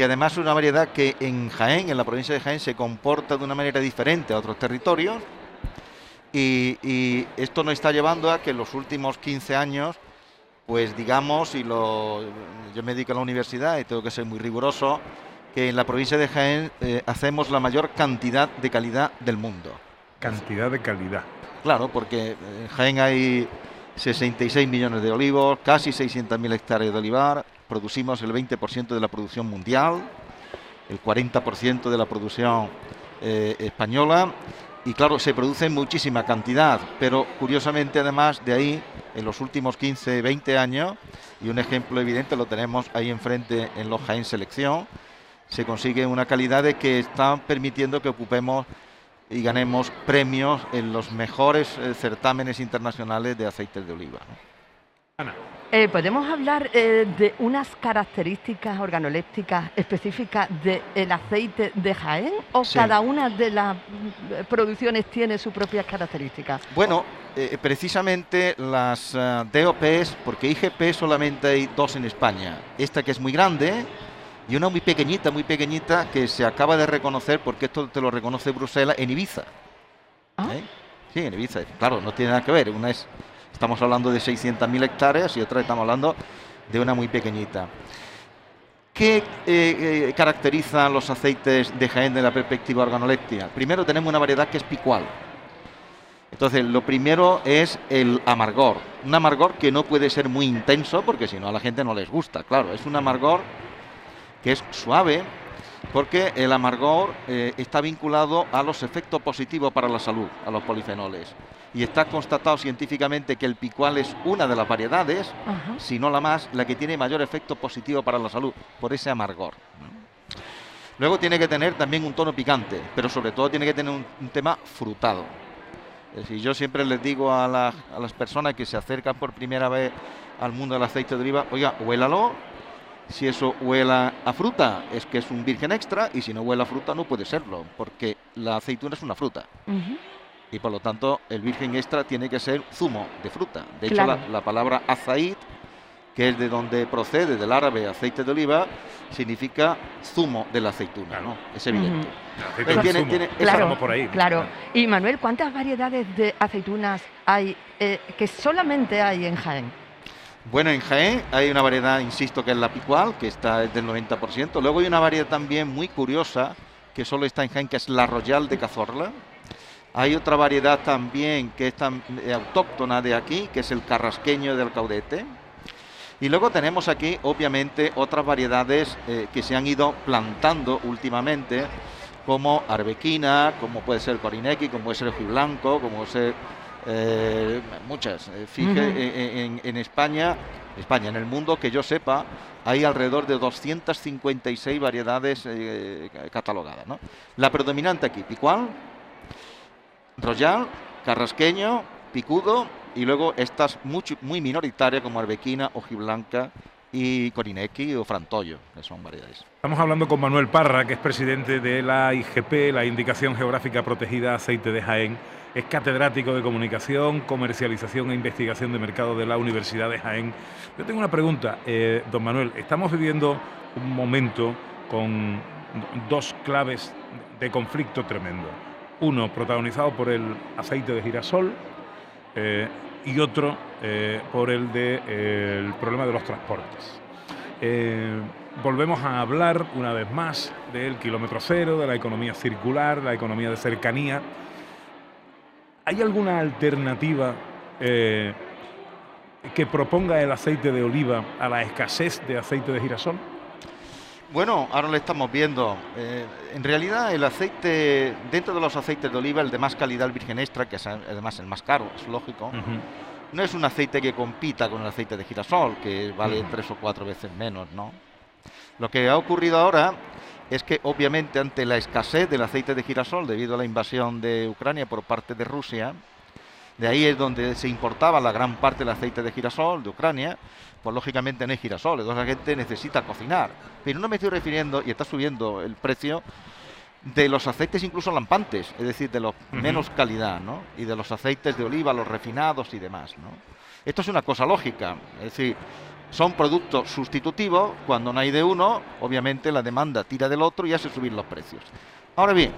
que además es una variedad que en Jaén, en la provincia de Jaén, se comporta de una manera diferente a otros territorios. Y, y esto nos está llevando a que en los últimos 15 años, pues digamos, y lo, yo me dedico a la universidad y tengo que ser muy riguroso, que en la provincia de Jaén eh, hacemos la mayor cantidad de calidad del mundo. Cantidad de calidad. Claro, porque en Jaén hay 66 millones de olivos, casi 600.000 hectáreas de olivar, producimos el 20% de la producción mundial, el 40% de la producción eh, española, y claro, se produce en muchísima cantidad, pero curiosamente además de ahí, en los últimos 15, 20 años, y un ejemplo evidente lo tenemos ahí enfrente en los Jaén Selección, se consigue una calidad de que está permitiendo que ocupemos y ganemos premios en los mejores eh, certámenes internacionales de aceites de oliva. Eh, ¿Podemos hablar eh, de unas características organolépticas específicas del aceite de Jaén o Sí. cada una de las producciones tiene sus propias características? Bueno, eh, precisamente las eh, DOPs, porque IGP solamente hay dos en España. Esta que es muy grande y una muy pequeñita, muy pequeñita, que se acaba de reconocer, porque esto te lo reconoce Bruselas, en Ibiza. ¿Eh? Sí, en Ibiza. Claro, no tiene nada que ver. Una es, estamos hablando de 600.000 hectáreas y otra estamos hablando de una muy pequeñita. ¿Qué eh, eh, caracteriza los aceites de Jaén de la perspectiva organoléptica? Primero tenemos una variedad que es picual. Entonces, lo primero es el amargor. Un amargor que no puede ser muy intenso porque si no a la gente no les gusta, claro. Es un amargor que es suave porque el amargor eh, está vinculado a los efectos positivos para la salud, a los polifenoles. Y está constatado científicamente que el picual es una de las variedades, si no la más, la que tiene mayor efecto positivo para la salud, por ese amargor. Luego tiene que tener también un tono picante, pero sobre todo tiene que tener un, un tema frutado. Es decir, yo siempre les digo a, las- a las personas que se acercan por primera vez al mundo del aceite de oliva, oiga, huélalo. Si eso huela a fruta, es que es un virgen extra, y si no huele a fruta, no puede serlo, porque la aceituna es una fruta. Y por lo tanto, el virgen extra tiene que ser zumo de fruta. De hecho, Claro. la, la palabra azait, que es de donde procede, del árabe aceite de oliva, significa zumo de la aceituna, ¿no? Es evidente. Aceite Pero de zumo. esa- Claro, claro. Y Manuel, ¿cuántas variedades de aceitunas hay eh, que solamente hay en Jaén? Bueno, en Jaén hay una variedad, insisto, que es la picual, que está es del 90%. Luego hay una variedad también muy curiosa, que solo está en Jaén, que es la Royal de Cazorla. Hay otra variedad también que es tan- eh, autóctona de aquí, que es el carrasqueño del caudete. Y luego tenemos aquí, obviamente, otras variedades eh, que se han ido plantando últimamente, como arbequina, como puede ser corinequi, como puede ser ojiblanco, como puede ser eh, muchas. Eh, fije, Ujú. en, en- en España, España, en el mundo que yo sepa, hay alrededor de 256 variedades eh, catalogadas. ¿no? La predominante aquí, picual, royal, carrasqueño, picudo y luego estas mucho- muy minoritarias como arbequina, ojiblanca y corinequi o frantollo, que son variedades. Estamos hablando con Manuel Parra, que es presidente de la IGP, la Indicación Geográfica Protegida Aceite de Jaén. Es catedrático de Comunicación, Comercialización e Investigación de Mercado de la Universidad de Jaén. Yo tengo una pregunta, eh, don Manuel. Estamos viviendo un momento con dos claves de conflicto tremendo. Uno protagonizado por el aceite de girasol eh, y otro eh, por el de, eh, el problema de los transportes. Volvemos a hablar una vez más del kilómetro cero, de la economía circular, la economía de cercanía. ¿Hay alguna alternativa que proponga el aceite de oliva a la escasez de aceite de girasol? Bueno, ahora lo estamos viendo. Eh, en realidad, el aceite, dentro de los aceites de oliva, el de más calidad, el virgen extra, que es además el más caro, es lógico, no es un aceite que compita con el aceite de girasol, que vale Ujú. tres o cuatro veces menos, ¿no? Lo que ha ocurrido ahora es que, obviamente, ante la escasez del aceite de girasol debido a la invasión de Ucrania por parte de Rusia, de ahí es donde se importaba la gran parte del aceite de girasol de Ucrania, pues lógicamente no hay girasol, entonces la gente necesita cocinar. Pero no me estoy refiriendo, y está subiendo el precio, de los aceites incluso lampantes, es decir, de los menos calidad, ¿no? Y de los aceites de oliva, los refinados y demás, ¿no? Esto es una cosa lógica, es decir, son productos sustitutivos, cuando no hay de uno, obviamente la demanda tira del otro y hace subir los precios. Ahora bien,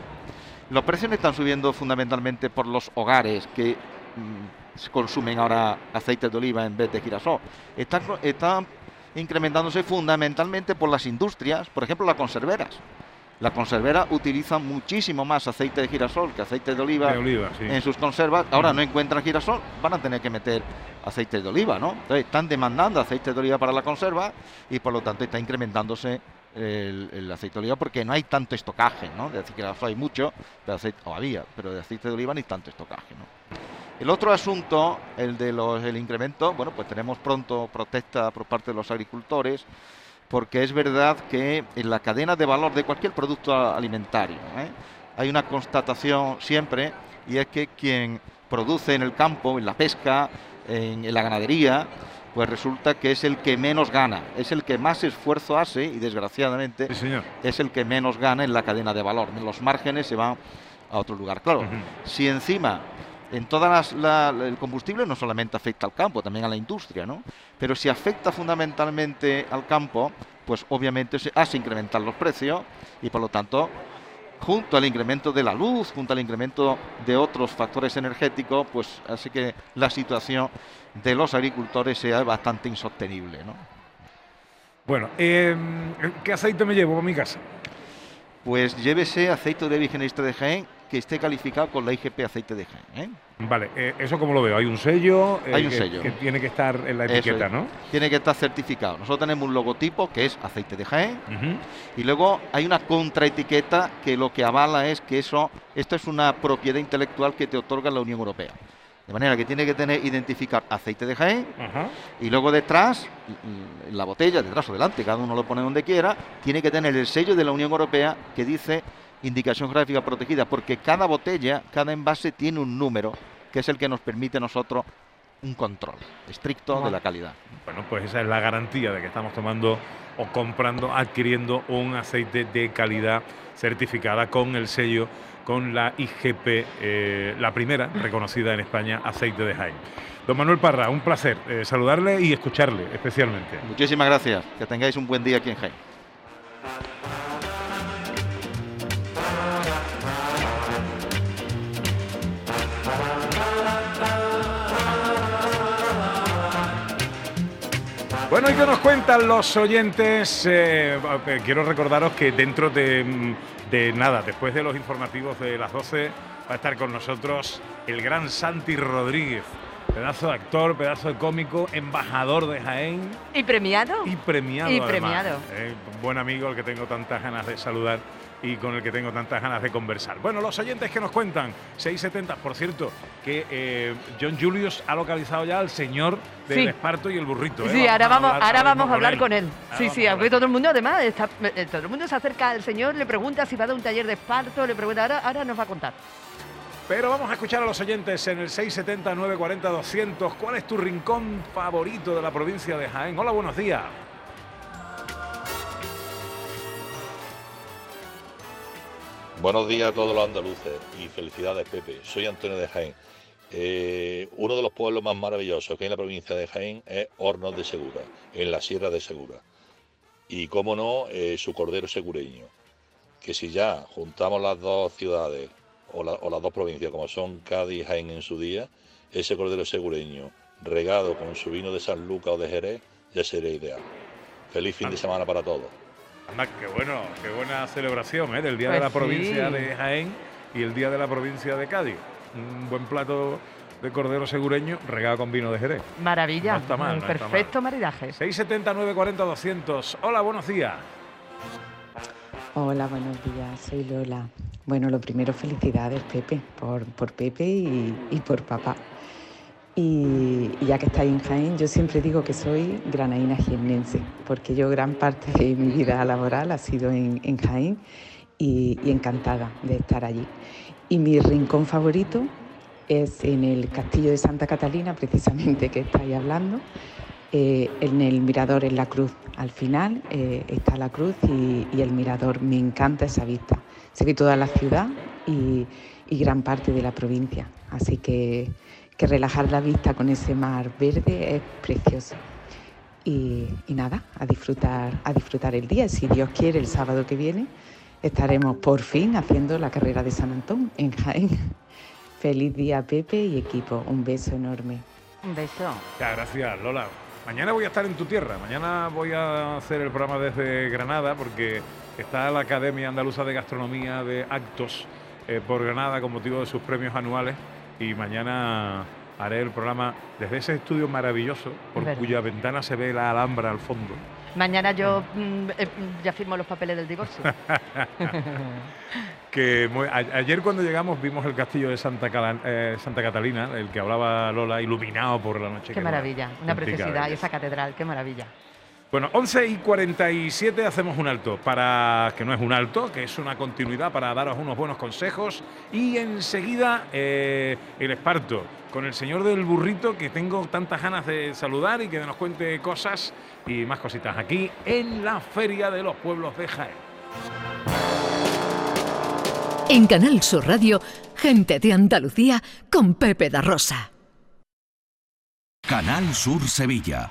los precios están subiendo fundamentalmente por los hogares que mm, consumen ahora aceite de oliva en vez de girasol. Están, co- están incrementándose fundamentalmente por las industrias, por ejemplo las conserveras. Las conserveras utilizan muchísimo más aceite de girasol que aceite de oliva, De oliva, sí. en sus conservas. Ahora no encuentran girasol, van a tener que meter aceite de oliva, ¿no? Entonces están demandando aceite de oliva para la conserva y por lo tanto está incrementándose el, el aceite de oliva porque no hay tanto estocaje, ¿no? De aceite de girasol hay mucho, de aceite, o había, pero de aceite de oliva ni tanto estocaje, ¿no? El otro asunto, el de los, el incremento, bueno, pues tenemos pronto protesta por parte de los agricultores, porque es verdad que en la cadena de valor de cualquier producto alimentario ¿eh? hay una constatación siempre y es que quien produce en el campo, en la pesca, en, en la ganadería, pues resulta que es el que menos gana, es el que más esfuerzo hace y desgraciadamente es el que menos gana en la cadena de valor. Los márgenes se van a otro lugar. Claro, si encima en todas las la- el combustible no solamente afecta al campo, también a la industria, ¿no? Pero si afecta fundamentalmente al campo, pues obviamente se hace incrementar los precios y por lo tanto, junto al incremento de la luz, junto al incremento de otros factores energéticos, pues hace que la situación de los agricultores sea bastante insostenible, ¿no? Bueno, eh, ¿qué aceite me llevo para mi casa? Pues llévese aceite de virgen extra de Jaén que esté calificado con la IGP aceite de Jaén. ¿eh? Vale, eh, ¿eso cómo lo veo? Hay un sello, eh, Hay un que, sello. que tiene que estar en la etiqueta, es. ¿no? Tiene que estar certificado. Nosotros tenemos un logotipo que es aceite de Jaén y luego hay una contraetiqueta que lo que avala es que eso, esto es una propiedad intelectual que te otorga la Unión Europea. De manera que tiene que tener identificar aceite de Jaén y luego detrás, en la botella, detrás o delante, cada uno lo pone donde quiera, tiene que tener el sello de la Unión Europea que dice indicación geográfica protegida, porque cada botella, cada envase tiene un número que es el que nos permite a nosotros un control estricto de la calidad. Bueno, pues esa es la garantía de que estamos tomando o comprando, adquiriendo un aceite de calidad certificada con el sello, con la IGP, eh, la primera reconocida en España, aceite de Jaén. Don Manuel Parra, un placer eh, saludarle y escucharle especialmente. Muchísimas gracias. Que tengáis un buen día aquí en Jaén. Bueno, ¿y qué nos cuentan los oyentes? Eh, eh, quiero recordaros que dentro de, mm, de nada, después de los informativos de las 12, va a estar con nosotros el gran Santi Rodríguez. Pedazo de actor, pedazo de cómico, embajador de Jaén. ¿Y premiado? Y premiado. Y premiado. Eh, buen amigo al que tengo tantas ganas de saludar y con el que tengo tantas ganas de conversar. Bueno, los oyentes que nos cuentan, 670, por cierto, que eh, John Julius ha localizado ya al señor del Sí. esparto y el burrito. ¿eh? Sí, ahora vamos, hablar ahora vamos a hablar con él. Ahora Sí, sí, a aunque todo el mundo además, está- eh, todo el mundo se acerca al señor, le pregunta si va a dar un taller de esparto, le pregunta, ahora, ahora nos va a contar. Pero vamos a escuchar a los oyentes en el 670 940 200. ¿Cuál es tu rincón favorito de la provincia de Jaén? Hola, buenos días. Buenos días a todos los andaluces y felicidades Pepe. Soy Antonio de Jaén. Eh, uno de los pueblos más maravillosos que hay en la provincia de Jaén es Hornos de Segura, en la Sierra de Segura. Y cómo no, eh, su cordero segureño. Que si ya juntamos las dos ciudades o, la- o las dos provincias como son Cádiz y Jaén en su día, ese cordero segureño regado con su vino de San Lucas o de Jerez ya sería ideal. Feliz fin de semana para todos. Anda, qué bueno, qué buena celebración ¿eh? del Día Pues de la sí. provincia de Jaén y el Día de la provincia de Cádiz. Un buen plato de cordero segureño regado con vino de Jerez. Maravilla. No está mal, un no está perfecto maridaje. 670 940 200. Hola, buenos días. Hola, buenos días, soy Lola. Bueno, lo primero, felicidades, Pepe, por, por Pepe y, y por papá. Y, y ya que estáis en Jaén, yo siempre digo que soy granaína jiennense, porque yo gran parte de mi vida laboral ha sido en, en Jaén y, y encantada de estar allí. Y mi rincón favorito es en el castillo de Santa Catalina, precisamente que estáis hablando, eh, en el mirador en la cruz. Al final eh, está la cruz y, y el mirador. Me encanta esa vista. Se ve toda la ciudad y, gran parte de la provincia. Así que, que relajar la vista con ese mar verde es precioso. Y, y nada, a disfrutar, a disfrutar el día. Si Dios quiere, el sábado que viene estaremos por fin haciendo la carrera de San Antón en Jaén. Feliz día, Pepe y equipo. Un beso enorme. Un beso. Ya, gracias, Lola. Mañana voy a estar en tu tierra. Mañana voy a hacer el programa desde Granada porque está la Academia Andaluza de Gastronomía de Actos eh, por Granada con motivo de sus premios anuales. Y mañana haré el programa desde ese estudio maravilloso por Verdad. cuya ventana se ve la Alhambra al fondo. Mañana yo mm, eh, mm, ya firmo los papeles del divorcio. que muy- a- ayer cuando llegamos vimos el castillo de Santa, Cala- eh, Santa Catalina, el que hablaba Lola, iluminado por la noche. qué que maravilla, una preciosidad. Y esa catedral, qué maravilla. Bueno, 11 y 47 hacemos un alto, para que no es un alto, que es una continuidad para daros unos buenos consejos. Y enseguida eh, el esparto con el señor del burrito, que tengo tantas ganas de saludar y que nos cuente cosas y más cositas aquí en la Feria de los Pueblos de Jaén. En Canal Sur Radio, gente de Andalucía con Pepe da Rosa. Canal Sur Sevilla.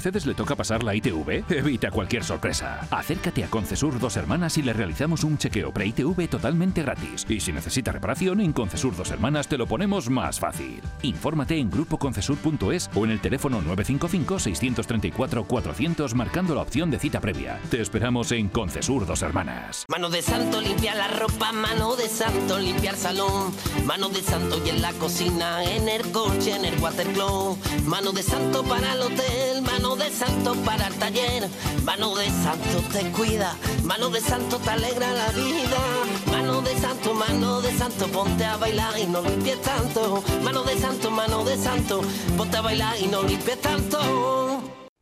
Mercedes le toca pasar la ITV? Evita cualquier sorpresa. Acércate a Concesur Dos Hermanas y le realizamos un chequeo pre-ITV totalmente gratis. Y si necesita reparación, en Concesur Dos Hermanas te lo ponemos más fácil. Infórmate en grupoconcesur.es o en el teléfono 955-634-400 marcando la opción de cita previa. Te esperamos en Concesur Dos Hermanas. Mano de santo limpia la ropa, mano de santo limpiar salón, mano de santo y en la cocina, en el coche, en el watercloak, mano de santo para el hotel, mano de santo para el taller, mano de santo te cuida, mano de santo te alegra la vida, mano de santo, mano de santo, ponte a bailar y no limpies tanto, mano de santo, mano de santo, ponte a bailar y no limpies tanto.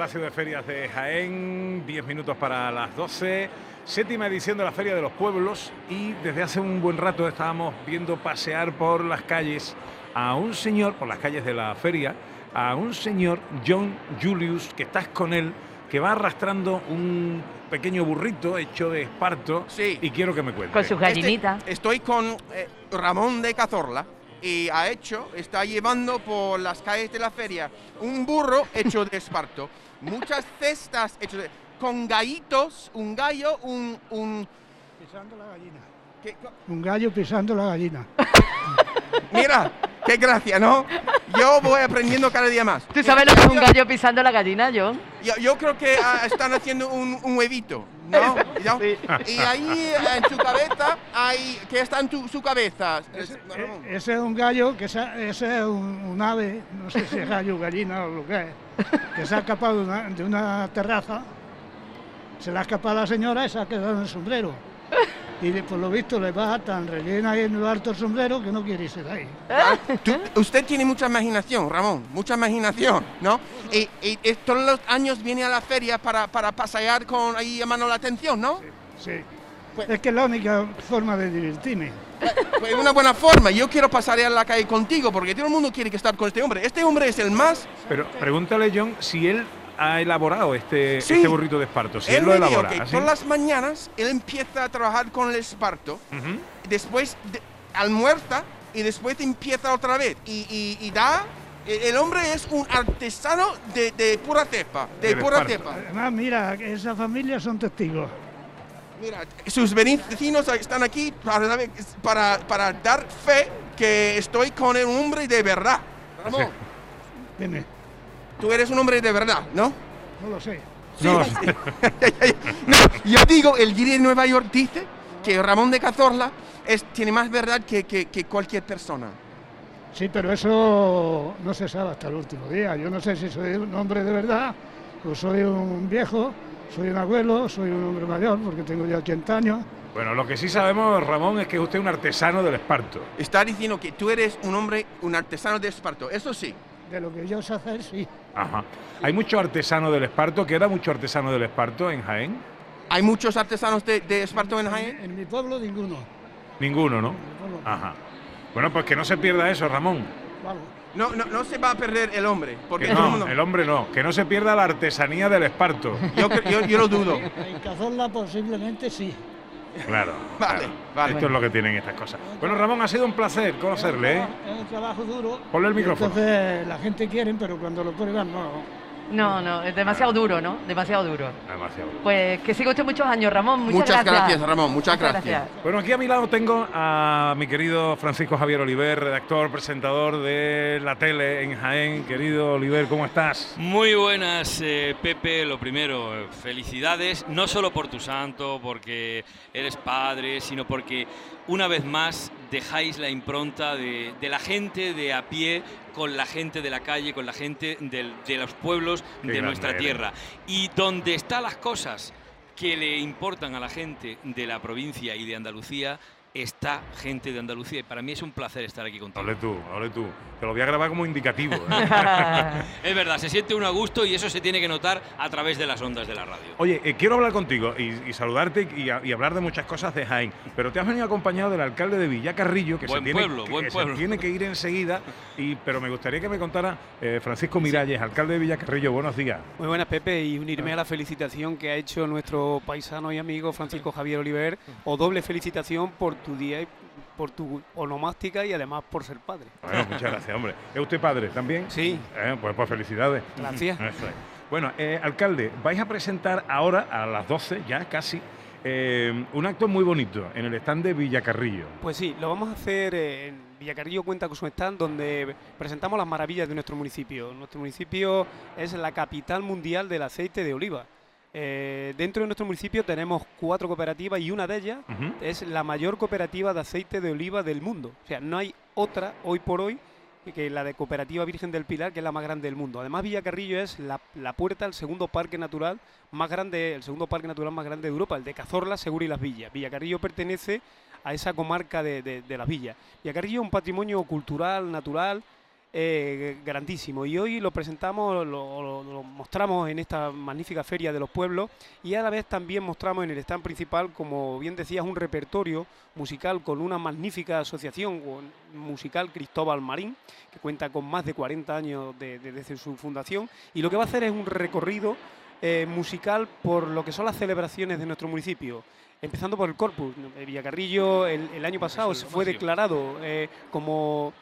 Palacio de Ferias de Jaén, 10 minutos para las 12, séptima edición de la Feria de los Pueblos y desde hace un buen rato estábamos viendo pasear por las calles a un señor, por las calles de la feria, a un señor, John Julius, que estás con él, que va arrastrando un pequeño burrito hecho de esparto y quiero que me cuente. Este- estoy con eh, Ramón de Cazorla y ha hecho, está llevando por las calles de la feria un burro hecho de esparto, muchas cestas hechas con gallitos, un gallo, un... un Pisando la gallina. ¿Qué- Un gallo pisando la gallina. Mira, qué gracia, ¿no? Yo voy aprendiendo cada día más. ¿Tú sabes lo que es un gallo pisando la gallina, John? Yo, yo creo que ah, están haciendo un, un huevito, ¿no? Y ahí en su cabeza hay... ¿Qué está en tu- su cabeza? E- Ese es un gallo, que esa- ese es un, un ave, no sé si es gallo, gallina o lo que es, que se ha escapado de una, de una terraza, se le ha escapado a la señora y se ha quedado en el sombrero. Y de- por lo visto le va tan rellena ahí en lo alto el sombrero que no quiere irse de ahí. Ah, tú- usted tiene mucha imaginación, Ramón, mucha imaginación, ¿no? Y, y- y todos los años viene a la feria para, para pasear con ahí llamando la atención, ¿no? Sí. Es que es la única forma de divertirme. Pues una buena forma. Yo quiero pasar a la calle contigo porque todo el mundo quiere que estar con este hombre. Este hombre es el más... Pero pregúntale, John, si él ha elaborado este, Sí. este burrito de esparto, si él, él lo dijo elabora. que ¿así? todas las mañanas él empieza a trabajar con el esparto, Ujú. después de- almuerza y después empieza otra vez. Y, y- y da... El el hombre es un artesano de, de pura cepa, de pura esparto. cepa. Además, mira, que esa familia son testigos. Mira, sus vecinos están aquí para, para, para dar fe que estoy con un hombre de verdad. Ramón, Dime, tú eres un hombre de verdad, ¿no? no lo sé. Sí. No, yo digo, el guiri de Nueva York dice que Ramón de Cazorla es, tiene más verdad que, que- que cualquier persona. Sí, pero eso no se sabe hasta el último día. Yo no sé si soy un hombre de verdad o soy un viejo, soy un abuelo, soy un hombre mayor porque tengo ya 80 años. Bueno, lo que sí sabemos, Ramón, es que usted es un artesano del esparto. Está diciendo que tú eres un hombre, un artesano de esparto, eso sí. De lo que yo sé hacer, sí. Ajá. ¿Hay mucho artesano del esparto? ¿Queda mucho artesano del esparto en Jaén? ¿Hay muchos artesanos de, de esparto en Jaén? En mi pueblo ninguno. Ninguno, ¿no? Ajá. Bueno, pues que no se pierda eso, Ramón. No, no, no se va a perder el hombre, porque Que todo el no, mundo- el hombre no. Que no se pierda la artesanía del esparto. Yo, yo- yo lo dudo. En Cazorla posiblemente sí. Claro. Vale, claro. vale. Esto es lo que tienen estas cosas. Bueno, Ramón, ha sido un placer conocerle. ¿eh? Es un trabajo duro. Ponle el micrófono. Entonces la gente quiere, pero cuando lo prueban no. No, no, es demasiado duro, ¿no? Demasiado duro. Demasiado. Pues que siga usted muchos años, Ramón. Muchas, Muchas gracias. gracias, Ramón, muchas gracias. Bueno, aquí a mi lado tengo a mi querido Francisco Javier Oliver, redactor, presentador de la tele en Jaén. Querido Oliver, ¿cómo estás? Muy buenas, eh, Pepe. Lo primero, felicidades, no solo por tu santo, porque eres padre, sino porque una vez más dejáis la impronta de, de la gente de a pie con la gente de la calle, con la gente del- de los pueblos Qué de nuestra tierra. Y donde están las cosas que le importan a la gente de la provincia y de Andalucía, está gente de Andalucía. Y para mí es un placer estar aquí contigo. Hable tú, hable tú. Te lo voy a grabar como indicativo. ¿eh? Es verdad, se siente un a gusto y eso se tiene que notar a través de las ondas de la radio. Oye, eh, quiero hablar contigo y, y saludarte y, a- y hablar de muchas cosas de Jaén, pero te has venido acompañado del alcalde de Villacarrillo, que, Buen se, tiene, pueblo, que buen se pueblo. tiene que ir enseguida, y, pero me gustaría que me contara eh, Francisco Miralles, alcalde de Villacarrillo. Buenos días. Muy buenas, Pepe, y unirme a la felicitación que ha hecho nuestro paisano y amigo Francisco Javier Oliver, o doble felicitación por tu día y por tu onomástica y además por ser padre. Bueno, muchas gracias, hombre. ¿Es usted padre también? Sí. Eh, pues, pues felicidades. Gracias. Bueno, eh, alcalde, vais a presentar ahora, a las 12, ya casi, eh, un acto muy bonito en el stand de Villacarrillo. Pues sí, lo vamos a hacer en Villacarrillo cuenta con su stand donde presentamos las maravillas de nuestro municipio. Nuestro municipio es la capital mundial del aceite de oliva. Eh, dentro de nuestro municipio tenemos cuatro cooperativas y una de ellas es la mayor cooperativa de aceite de oliva del mundo. O sea, no hay otra hoy por hoy que la de Cooperativa Virgen del Pilar, que es la más grande del mundo. Además, Villacarrillo es la, la puerta al segundo parque natural más grande, el segundo parque natural más grande de Europa, el de Cazorla, Segura y Las Villas. Villacarrillo pertenece a esa comarca de, de- de Las Villas. Villacarrillo es un patrimonio cultural, natural, eh, grandísimo. Y hoy lo presentamos, lo, lo- lo mostramos en esta magnífica feria de los pueblos y a la vez también mostramos en el stand principal, como bien decías, un repertorio musical con una magnífica asociación musical Cristóbal Marín, que cuenta con más de 40 años de- de- desde su fundación. Y lo que va a hacer es un recorrido eh, musical por lo que son las celebraciones de nuestro municipio. Empezando por el Corpus. Villacarrillo el, el año pasado se fue declarado eh, como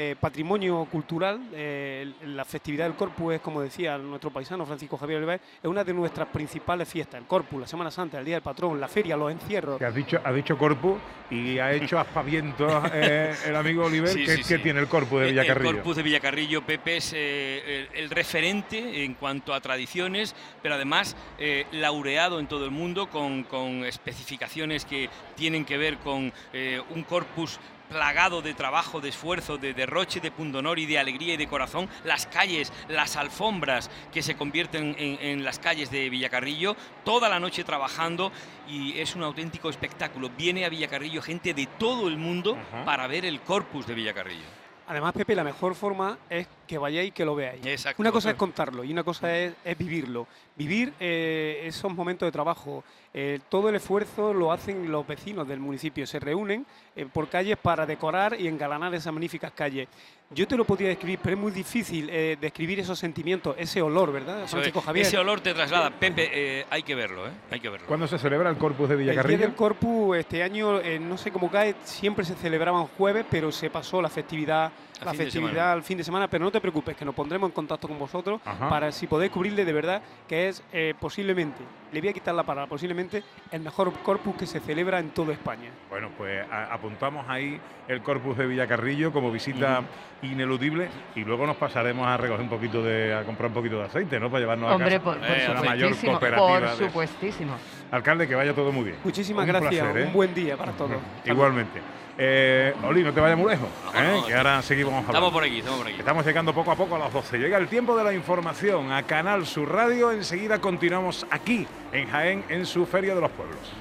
eh, patrimonio cultural. eh, la festividad del Corpus es, como decía nuestro paisano Francisco Javier Oliver, es una de nuestras principales fiestas. El Corpus, la Semana Santa, el Día del Patrón, la feria, los encierros. Que has dicho, ha dicho corpus y ha hecho aspavientos eh, el amigo Oliver, Sí, que, sí, que sí. tiene el corpus de El- Villacarrillo. El Corpus de Villacarrillo, Pepe, es eh, el, el referente en cuanto a tradiciones, pero además eh, laureado en todo el mundo con, con especificaciones que tienen que ver con eh, un corpus plagado de trabajo, de esfuerzo, de derroche, de pundonor y de alegría y de corazón, las calles, las alfombras que se convierten en, en las calles de Villacarrillo, toda la noche trabajando y es un auténtico espectáculo. Viene a Villacarrillo gente de todo el mundo Ajá. para ver el corpus de Villacarrillo. Además, Pepe, la mejor forma es que vayáis y que lo veáis. Exacto. Una cosa es contarlo y una cosa es, es vivirlo. Vivir eh, esos momentos de trabajo. Eh, todo el esfuerzo lo hacen los vecinos del municipio. Se reúnen eh, por calles para decorar y engalanar esas magníficas calles. Yo te lo podría describir, pero es muy difícil eh, describir esos sentimientos, ese olor, ¿verdad, Francisco Javier? Ese olor te traslada. Pepe, eh, hay que verlo, ¿eh? Hay que verlo. ¿Cuándo se celebra el corpus de El Día Villacarrillo? del Corpus este año, eh, no sé cómo cae, siempre se celebraban jueves, pero se pasó la festividad, A la festividad al fin de semana. Pero no te preocupes, que nos pondremos en contacto con vosotros Ajá. para si podéis cubrirle de verdad que es eh, posiblemente, le voy a quitar la palabra, posiblemente el mejor Corpus que se celebra en toda España. Bueno, pues a- apuntamos ahí el corpus de Villacarrillo como visita ineludible y luego nos pasaremos a recoger un poquito de, a comprar un poquito de aceite, ¿no? Para llevarnos Hombre, a casa. por, por Eh, a la mayor supuestísimo, cooperativa. por de- supuestísimo. Alcalde, que vaya todo muy bien. Muchísimas Un gracias, placer, ¿eh? un buen día para todos. Igualmente. Eh, Oli, no te vayas muy lejos, ¿eh? que ahora seguimos hablando. Estamos por aquí, estamos por aquí. Estamos llegando poco a poco a las 12. Llega el tiempo de la información a Canal Sur Radio. Enseguida continuamos aquí en Jaén en su Feria de los Pueblos.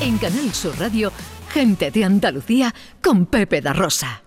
En Canal Sur Radio, gente de Andalucía con Pepe da Rosa.